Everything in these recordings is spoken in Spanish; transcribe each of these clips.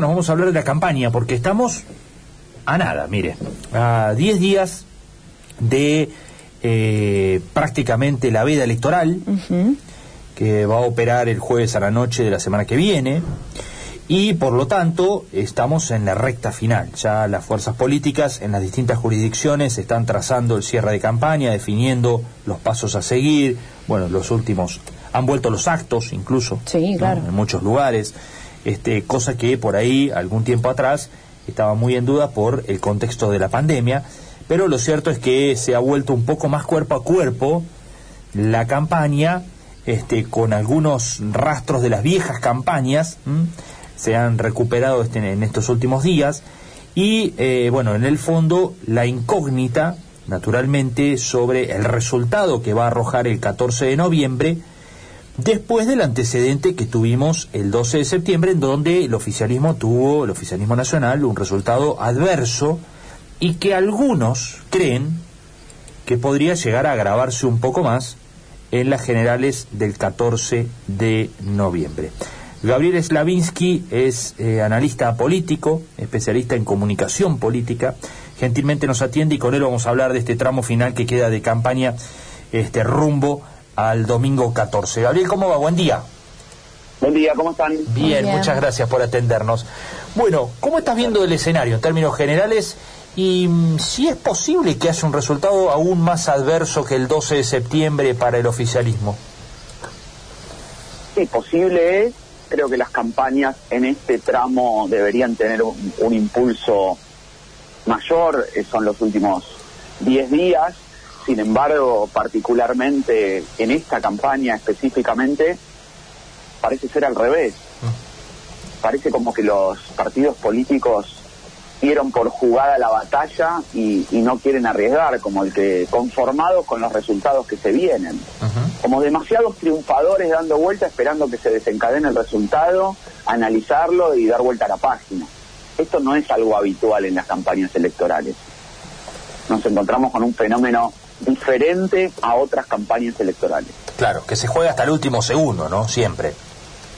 Nos vamos a hablar de la campaña porque estamos a nada, mire, a 10 días de eh, prácticamente la veda electoral que va a operar el jueves a la noche de la semana que viene y por lo tanto estamos en la recta final. Ya las fuerzas políticas en las distintas jurisdicciones están trazando el cierre de campaña, definiendo los pasos a seguir. Bueno, los últimos han vuelto los actos incluso Sí, claro. en muchos lugares este, cosa que por ahí algún tiempo atrás estaba muy en duda por el contexto de la pandemia, pero lo cierto es que se ha vuelto un poco más cuerpo a cuerpo la campaña, este, con algunos rastros de las viejas campañas, se han recuperado este, en estos últimos días, y eh, bueno, en el fondo la incógnita, naturalmente, sobre el resultado que va a arrojar el 14 de noviembre, después del antecedente que tuvimos el 12 de septiembre, en donde el oficialismo tuvo, el oficialismo nacional, un resultado adverso y que algunos creen que podría llegar a agravarse un poco más en las generales del 14 de noviembre. Gabriel Slavinsky es eh, analista político, especialista en comunicación política. Gentilmente nos atiende y con él vamos a hablar de este tramo final que queda de campaña este rumbo al domingo 14. Gabriel, ¿cómo va? Buen día. Buen día, ¿cómo están? Bien, bien. muchas gracias por atendernos. Bueno, ¿cómo estás viendo el escenario en términos generales? Y mm, si es posible que haya un resultado aún más adverso que el 12 de septiembre para el oficialismo. Sí, posible es. Creo que las campañas en este tramo deberían tener un, un impulso mayor. eh, Son los últimos 10 días. Sin embargo, particularmente en esta campaña específicamente, parece ser al revés. Parece como que los partidos políticos dieron por jugada la batalla y, y no quieren arriesgar, como el que conformados con los resultados que se vienen. como demasiados triunfadores dando vuelta esperando que se desencadene el resultado, analizarlo y dar vuelta a la página. Esto no es algo habitual en las campañas electorales. Nos encontramos con un fenómeno diferente a otras campañas electorales. Claro, que se juega hasta el último segundo, ¿no? Siempre.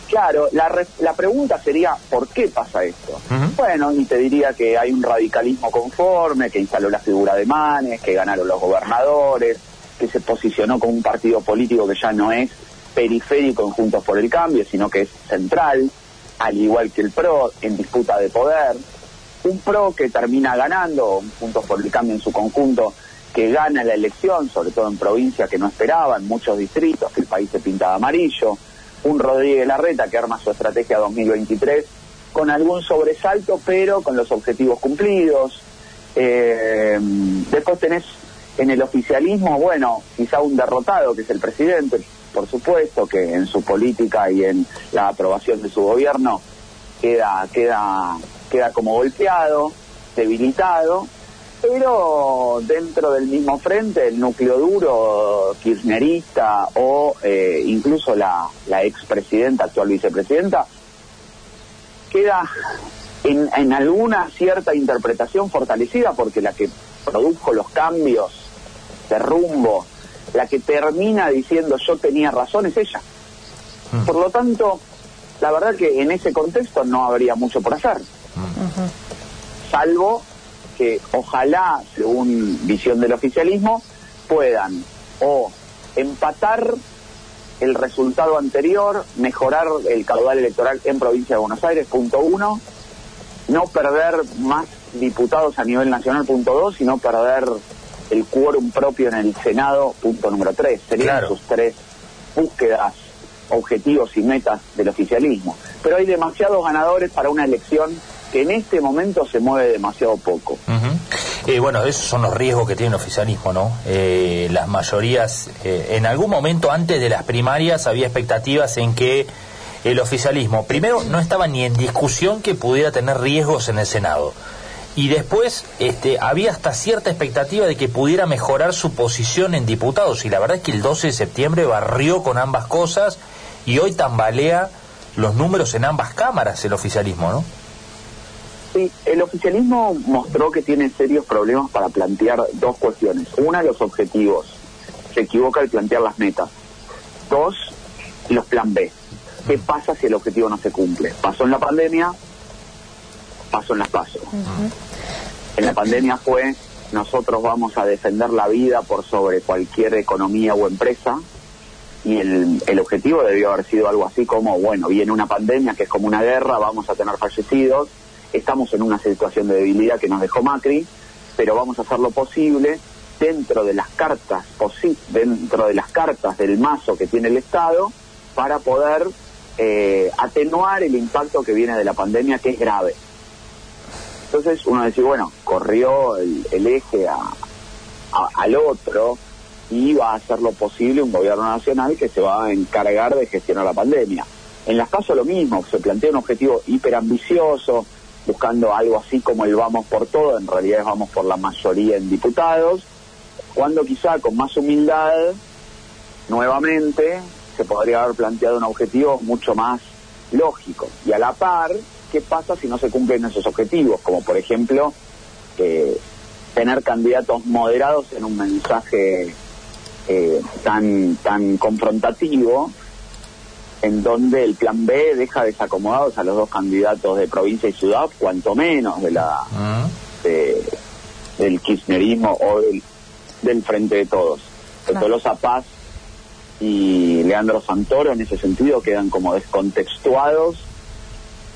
Claro, la, re- la pregunta sería, ¿por qué pasa esto? Bueno, y te diría que hay un radicalismo conforme, que instaló la figura de Manes, que ganaron los gobernadores, que se posicionó como un partido político que ya no es periférico en Juntos por el Cambio, sino que es central, al igual que el PRO, en disputa de poder. Un PRO que termina ganando, un Juntos por el Cambio en su conjunto, que gana la elección, sobre todo en provincias que no esperaban, muchos distritos, que el país se pinta de amarillo. Un Rodríguez Larreta que arma su estrategia 2023 con algún sobresalto, pero con los objetivos cumplidos. Eh, después tenés en el oficialismo, bueno, quizá un derrotado, que es el presidente, por supuesto, que en su política y en la aprobación de su gobierno queda, queda, queda como golpeado, debilitado, pero dentro del mismo frente, el núcleo duro kirchnerista o eh, incluso la, la expresidenta, actual vicepresidenta, queda en, en alguna cierta interpretación fortalecida porque la que produjo los cambios de rumbo, la que termina diciendo yo tenía razón es ella. Mm. Por lo tanto, la verdad que en ese contexto no habría mucho por hacer, salvo que ojalá, según visión del oficialismo, puedan o empatar el resultado anterior, mejorar el caudal electoral en provincia de Buenos Aires, punto uno, no perder más diputados a nivel nacional, punto dos, sino perder el quórum propio en el Senado, punto número tres. Serían Claro. sus tres búsquedas, objetivos y metas del oficialismo. Pero hay demasiados ganadores para una elección que en este momento se mueve demasiado poco. Eh, bueno, esos son los riesgos que tiene el oficialismo, ¿no? Eh, las mayorías, eh, en algún momento antes de las primarias había expectativas en que el oficialismo, primero, no estaba ni en discusión que pudiera tener riesgos en el Senado. Y después este, había hasta cierta expectativa de que pudiera mejorar su posición en diputados. Y la verdad es que el 12 de septiembre barrió con ambas cosas y hoy tambalea los números en ambas cámaras el oficialismo, ¿no? Sí, el oficialismo mostró que tiene serios problemas para plantear dos cuestiones. Una, los objetivos. Se equivoca al plantear las metas. Dos, los plan B. ¿Qué pasa si el objetivo no se cumple? Pasó en la pandemia, pasó en las pasos. En la pandemia fue, nosotros vamos a defender la vida por sobre cualquier economía o empresa, y el, el objetivo debió haber sido algo así como, bueno, viene una pandemia que es como una guerra, vamos a tener fallecidos, estamos en una situación de debilidad que nos dejó Macri, pero vamos a hacer lo posible dentro de las cartas dentro de las cartas del mazo que tiene el Estado para poder eh, atenuar el impacto que viene de la pandemia que es grave. Entonces uno dice, bueno, corrió el, eje al otro y va a hacer lo posible un gobierno nacional que se va a encargar de gestionar la pandemia. En las casos lo mismo, se plantea un objetivo hiperambicioso, buscando algo así como el vamos por todo, en realidad vamos por la mayoría en diputados, cuando quizá con más humildad, nuevamente, se podría haber planteado un objetivo mucho más lógico. Y a la par, ¿qué pasa si no se cumplen esos objetivos? Como por ejemplo, eh, tener candidatos moderados en un mensaje eh, tan, tan confrontativo, en donde el plan B deja desacomodados a los dos candidatos de provincia y ciudad, cuanto menos de la ah. del kirchnerismo o del, del Frente de Todos. Claro. Tolosa Paz y Leandro Santoro en ese sentido quedan como descontextuados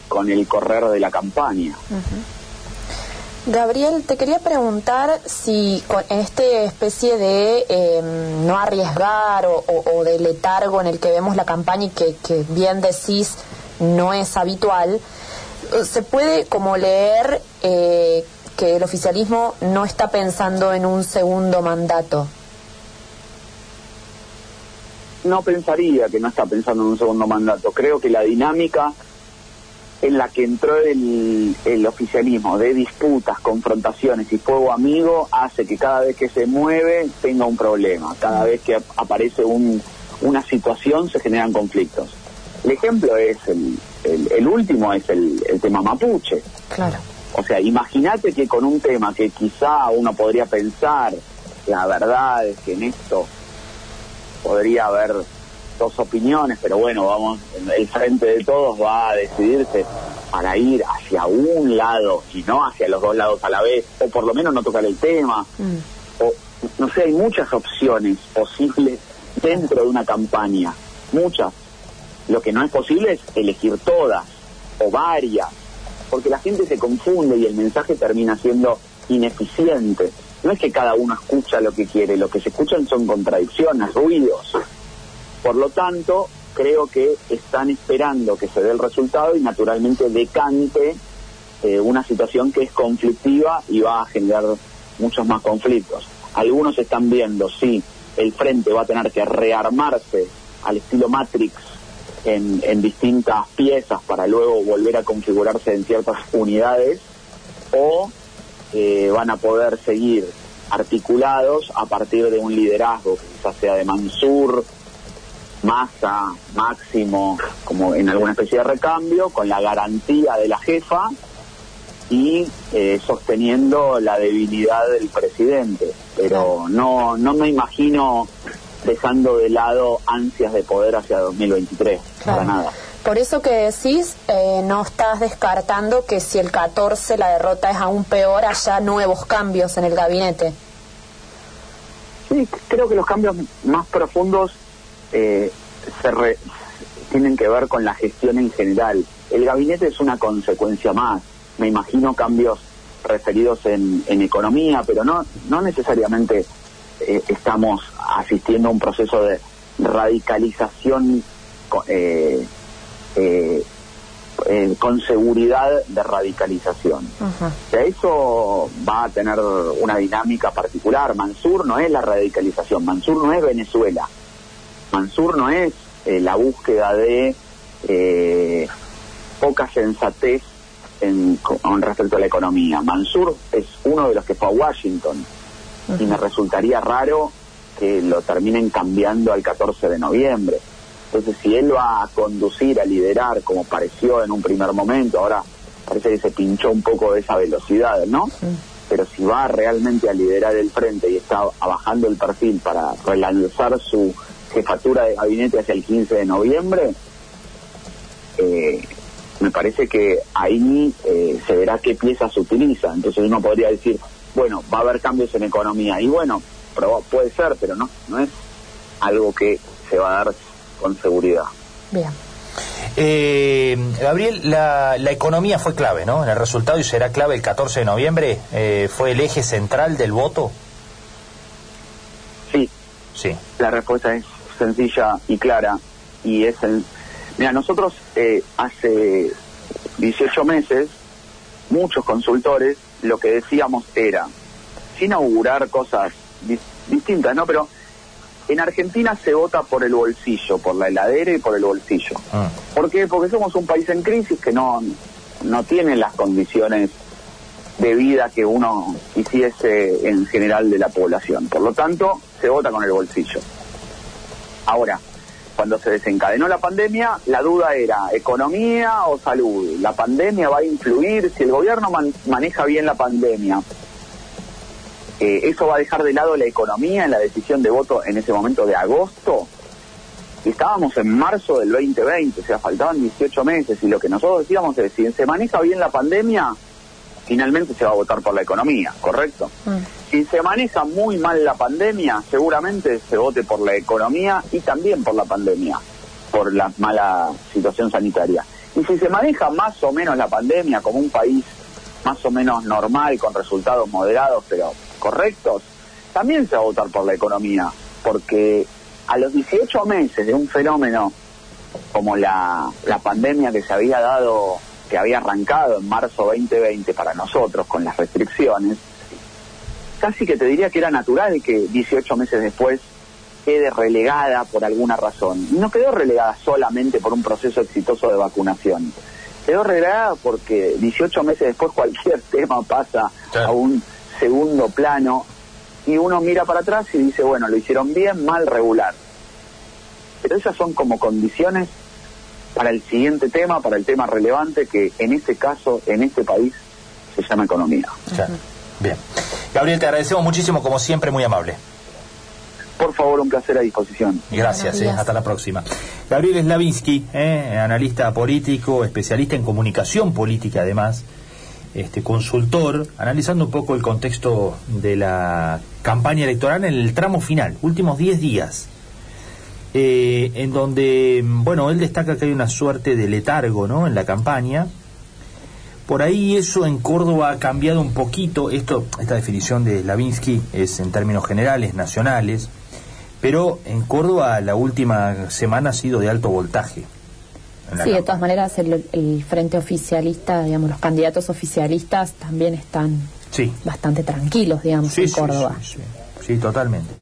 con el correr de la campaña. Gabriel, te quería preguntar si con esta especie de em, no arriesgar o, de letargo en el que vemos la campaña y que, que bien decís no es habitual, se puede como leer eh, que el oficialismo no está pensando en un segundo mandato. No pensaría que no está pensando en un segundo mandato. Creo que la dinámica en la que entró el, el, oficialismo de disputas, confrontaciones y fuego amigo hace que cada vez que se mueve tenga un problema. Cada vez que aparece un, una situación se generan conflictos. El ejemplo es el, el, el último, es el, el tema mapuche. Claro o sea, imagínate que con un tema que quizá uno podría pensar, la verdad es que en esto podría haber dos opiniones, pero bueno, vamos, el frente de todos va a decidirse para ir hacia un lado y no hacia los dos lados a la vez, o por lo menos no tocar el tema, mm. o no sé, hay muchas opciones posibles dentro de una campaña, muchas. Lo que no es posible es elegir todas o varias porque la gente se confunde y el mensaje termina siendo ineficiente. No es que cada uno escucha lo que quiere, lo que se escuchan son contradicciones, ruidos. Por lo tanto, creo que están esperando que se dé el resultado y naturalmente decante eh, una situación que es conflictiva y va a generar muchos más conflictos. Algunos están viendo si el frente va a tener que rearmarse al estilo Matrix en, distintas piezas para luego volver a configurarse en ciertas unidades o eh, van a poder seguir articulados a partir de un liderazgo que quizás sea de Mansur, Massa, Máximo, como en alguna especie de recambio, con la garantía de la jefa y eh, sosteniendo la debilidad del presidente. Pero no, no me imagino dejando de lado ansias de poder hacia 2023, para nada. Por eso que decís, eh, no estás descartando que si el 14 la derrota es aún peor, haya nuevos cambios en el gabinete. Sí, creo que los cambios más profundos eh, se tienen que ver con la gestión en general. El gabinete es una consecuencia más. Me imagino cambios referidos en, en economía, pero no, no necesariamente eh, estamos asistiendo a un proceso de radicalización eh, eh, con seguridad de radicalización. eso va a tener una dinámica particular. Mansur no es la radicalización, Mansur no es Venezuela, Mansur no es la búsqueda de poca sensatez en, con respecto a la economía. Mansur es uno de los que fue a Washington y me resultaría raro que lo terminen cambiando al 14 de noviembre. Entonces, si él va a conducir, a liderar, como pareció en un primer momento, ahora parece que se pinchó un poco de esa velocidad, ¿no? Pero si va realmente a liderar el frente y está bajando el perfil para relanzar su jefatura de gabinete hacia el 15 de noviembre, eh, me parece que ahí eh, se verá qué piezas se utiliza. Entonces uno podría decir, bueno, va a haber cambios en economía. Y bueno, puede ser, pero no, no es algo que se va a dar con seguridad. Bien. Eh, Gabriel, la, economía fue clave, ¿no? En el resultado y será clave el 14 de noviembre. Eh, ¿Fue el eje central del voto? Sí. Sí. La respuesta es sencilla y clara. Y es el. Mira, nosotros eh, hace 18 meses, muchos consultores, lo que decíamos era, sin augurar cosas distintas, ¿no? Pero en Argentina se vota por el bolsillo, por la heladera y por el bolsillo. Ah. ¿Por qué? Porque somos un país en crisis que no, no tiene las condiciones de vida que uno hiciese en general de la población. Por lo tanto, se vota con el bolsillo. Ahora, cuando se desencadenó la pandemia, la duda era economía o salud. La pandemia va a influir, si el gobierno maneja bien la pandemia, eh, eso va a dejar de lado la economía en la decisión de voto en ese momento de agosto. Estábamos en marzo del 2020, o sea, faltaban 18 meses y lo que nosotros decíamos es, si se maneja bien la pandemia, finalmente se va a votar por la economía, ¿correcto? Mm. Si se maneja muy mal la pandemia, seguramente se vote por la economía y también por la pandemia, por la mala situación sanitaria. Y si se maneja más o menos la pandemia como un país más o menos normal, con resultados moderados, pero correctos, también se va a votar por la economía, porque a los 18 meses de un fenómeno como la, pandemia que se había dado, que había arrancado en marzo 2020 para nosotros con las restricciones, casi que te diría que era natural que 18 meses después quede relegada por alguna razón. No quedó relegada solamente por un proceso exitoso de vacunación. Quedó relegada porque 18 meses después cualquier tema pasa a un segundo plano y uno mira para atrás y dice, bueno, lo hicieron bien, mal, regular. Pero esas son como condiciones para el siguiente tema, para el tema relevante que en este caso, en este país, se llama economía. Bien. Gabriel, te agradecemos muchísimo, como siempre, muy amable. Por favor, un placer a disposición. Gracias, eh, hasta la próxima. Gabriel Slavinsky, eh, analista político, especialista en comunicación política además este, consultor, analizando un poco el contexto de la campaña electoral en el tramo final, últimos 10 días, eh, en donde, bueno, él destaca que hay una suerte de letargo ¿no? en la campaña. Por ahí eso en Córdoba ha cambiado un poquito, esto, esta definición de Lavinsky es en términos generales, nacionales, pero en Córdoba la última semana ha sido de alto voltaje. Sí, de todas maneras el, frente oficialista, digamos, los candidatos oficialistas también están bastante tranquilos, digamos, en Córdoba. sí, sí, totalmente.